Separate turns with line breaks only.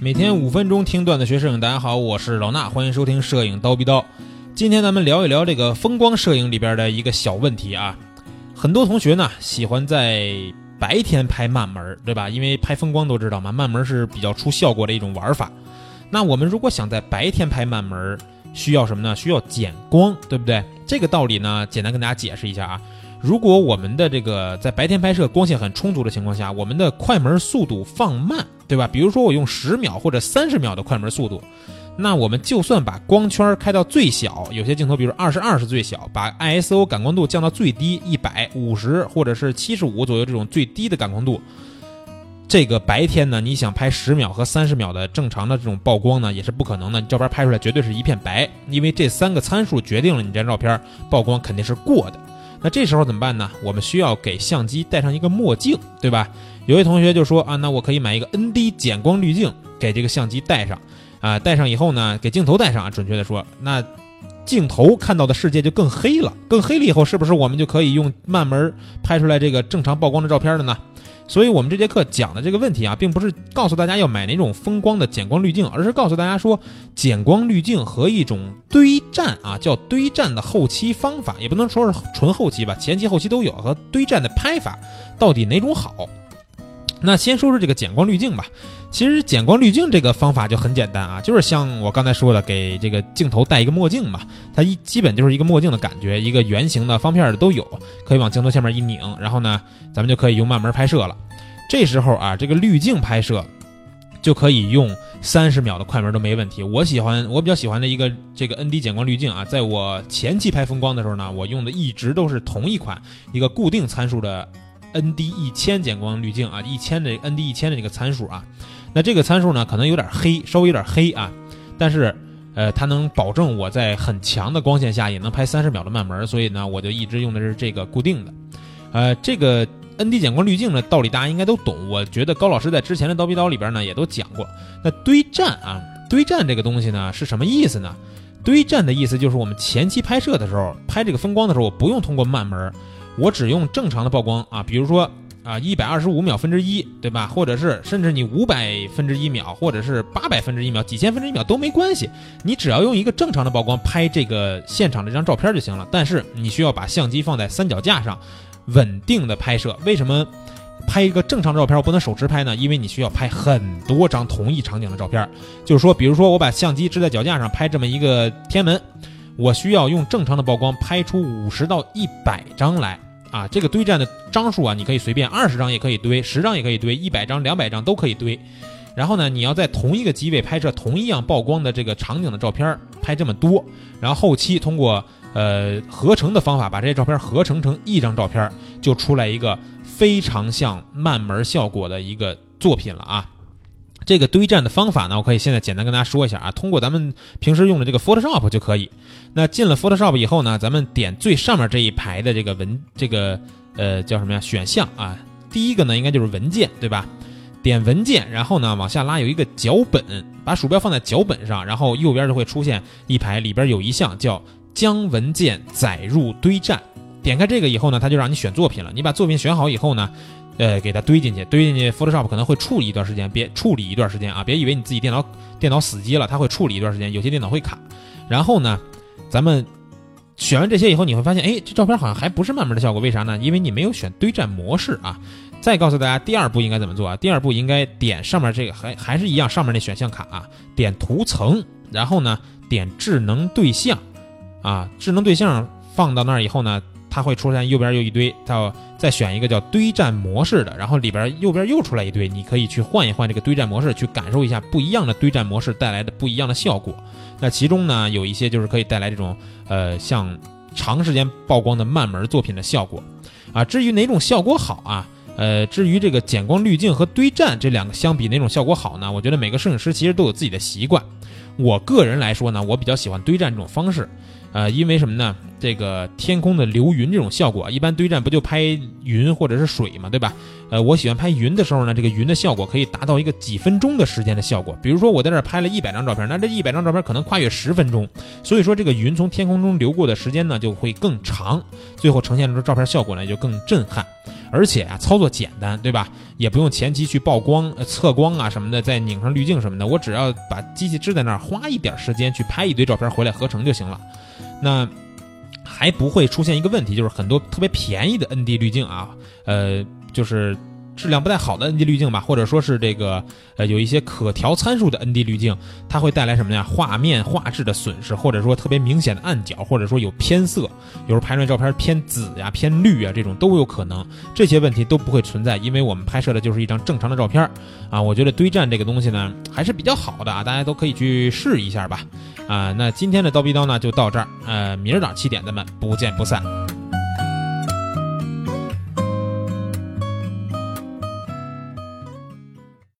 每天五分钟听段子学摄影，大家好，我是老衲，欢迎收听摄影刀逼刀。今天咱们聊一聊这个风光摄影里边的一个小问题啊。很多同学呢喜欢在白天拍慢门，对吧？因为拍风光都知道嘛，慢门是比较出效果的一种玩法。那我们如果想在白天拍慢门，需要什么呢？需要减光，对不对？这个道理呢，简单跟大家解释一下啊。如果我们的这个在白天拍摄光线很充足的情况下，我们的快门速度放慢，对吧？比如说我用十秒或者三十秒的快门速度，那我们就算把光圈开到最小，有些镜头比如二十二是最小，把 ISO 感光度降到最低一百五十或者是七十五左右这种最低的感光度，这个白天呢，你想拍十秒和三十秒的正常的这种曝光呢，也是不可能的。你照片拍出来绝对是一片白，因为这三个参数决定了你这张照片曝光肯定是过的。那这时候怎么办呢？我们需要给相机戴上一个墨镜，对吧？有位同学就说啊，那我可以买一个 ND 减光滤镜给这个相机戴上，啊，戴上以后呢，给镜头戴上啊，准确的说，那镜头看到的世界就更黑了，更黑了以后，是不是我们就可以用慢门拍出来这个正常曝光的照片了呢？所以，我们这节课讲的这个问题啊，并不是告诉大家要买哪种风光的减光滤镜，而是告诉大家说，减光滤镜和一种堆栈啊，叫堆栈的后期方法，也不能说是纯后期吧，前期后期都有，和堆栈的拍法到底哪种好？那先说说这个减光滤镜吧。其实减光滤镜这个方法就很简单啊，就是像我刚才说的，给这个镜头戴一个墨镜嘛，它一基本就是一个墨镜的感觉，一个圆形的、方片的都有，可以往镜头下面一拧，然后呢，咱们就可以用慢门拍摄了。这时候啊，这个滤镜拍摄就可以用三十秒的快门都没问题。我喜欢，我比较喜欢的一个这个 ND 减光滤镜啊，在我前期拍风光的时候呢，我用的一直都是同一款一个固定参数的 ND 一千减光滤镜啊，一千的 ND 一千的这个参数啊。那这个参数呢，可能有点黑，稍微有点黑啊，但是，呃，它能保证我在很强的光线下也能拍三十秒的慢门，所以呢，我就一直用的是这个固定的。呃，这个 ND 减光滤镜的道理大家应该都懂，我觉得高老师在之前的刀逼刀里边呢也都讲过。那堆栈啊，堆栈这个东西呢是什么意思呢？堆栈的意思就是我们前期拍摄的时候，拍这个风光的时候，我不用通过慢门，我只用正常的曝光啊，比如说。啊，一百二十五秒分之一，对吧？或者是甚至你五百分之一秒，或者是八百分之一秒，几千分之一秒都没关系。你只要用一个正常的曝光拍这个现场这张照片就行了。但是你需要把相机放在三脚架上，稳定的拍摄。为什么拍一个正常照片我不能手持拍呢？因为你需要拍很多张同一场景的照片。就是说，比如说我把相机支在脚架上拍这么一个天门，我需要用正常的曝光拍出五十到一百张来。啊，这个堆栈的张数啊，你可以随便二十张也可以堆，十张也可以堆，一百张、两百张都可以堆。然后呢，你要在同一个机位拍摄同一样曝光的这个场景的照片，拍这么多，然后后期通过呃合成的方法把这些照片合成成一张照片，就出来一个非常像慢门效果的一个作品了啊。这个堆栈的方法呢，我可以现在简单跟大家说一下啊。通过咱们平时用的这个 Photoshop 就可以。那进了 Photoshop 以后呢，咱们点最上面这一排的这个文，这个呃叫什么呀？选项啊。第一个呢，应该就是文件，对吧？点文件，然后呢往下拉有一个脚本，把鼠标放在脚本上，然后右边就会出现一排，里边有一项叫将文件载入堆栈。点开这个以后呢，它就让你选作品了。你把作品选好以后呢。呃，给它堆进去，堆进去，Photoshop 可能会处理一段时间，别处理一段时间啊，别以为你自己电脑电脑死机了，它会处理一段时间，有些电脑会卡。然后呢，咱们选完这些以后，你会发现，哎，这照片好像还不是慢慢的效果，为啥呢？因为你没有选堆栈模式啊。再告诉大家，第二步应该怎么做啊？第二步应该点上面这个，还还是一样，上面那选项卡啊，点图层，然后呢，点智能对象，啊，智能对象放到那儿以后呢。它会出现右边又一堆，到再选一个叫堆栈模式的，然后里边右边又出来一堆，你可以去换一换这个堆栈模式，去感受一下不一样的堆栈模式带来的不一样的效果。那其中呢，有一些就是可以带来这种呃像长时间曝光的慢门作品的效果啊。至于哪种效果好啊？呃，至于这个减光滤镜和堆栈这两个相比哪种效果好呢？我觉得每个摄影师其实都有自己的习惯。我个人来说呢，我比较喜欢堆栈这种方式，呃，因为什么呢？这个天空的流云这种效果，一般堆栈不就拍云或者是水嘛，对吧？呃，我喜欢拍云的时候呢，这个云的效果可以达到一个几分钟的时间的效果。比如说我在这儿拍了一百张照片，那这一百张照片可能跨越十分钟，所以说这个云从天空中流过的时间呢就会更长，最后呈现出照片效果呢就更震撼。而且啊，操作简单，对吧？也不用前期去曝光、测光啊什么的，再拧上滤镜什么的，我只要把机器支在那儿，花一点时间去拍一堆照片回来合成就行了。那还不会出现一个问题，就是很多特别便宜的 ND 滤镜啊，呃，就是质量不太好的 ND 滤镜吧，或者说是这个呃有一些可调参数的 ND 滤镜，它会带来什么呀？画面画质的损失，或者说特别明显的暗角，或者说有偏色，有时候拍出来照片偏紫呀、偏绿啊，这种都有可能。这些问题都不会存在，因为我们拍摄的就是一张正常的照片啊。我觉得堆栈这个东西呢，还是比较好的啊，大家都可以去试一下吧。啊，那今天的刀逼刀呢就到这儿，呃，明儿早七点咱们不见不散。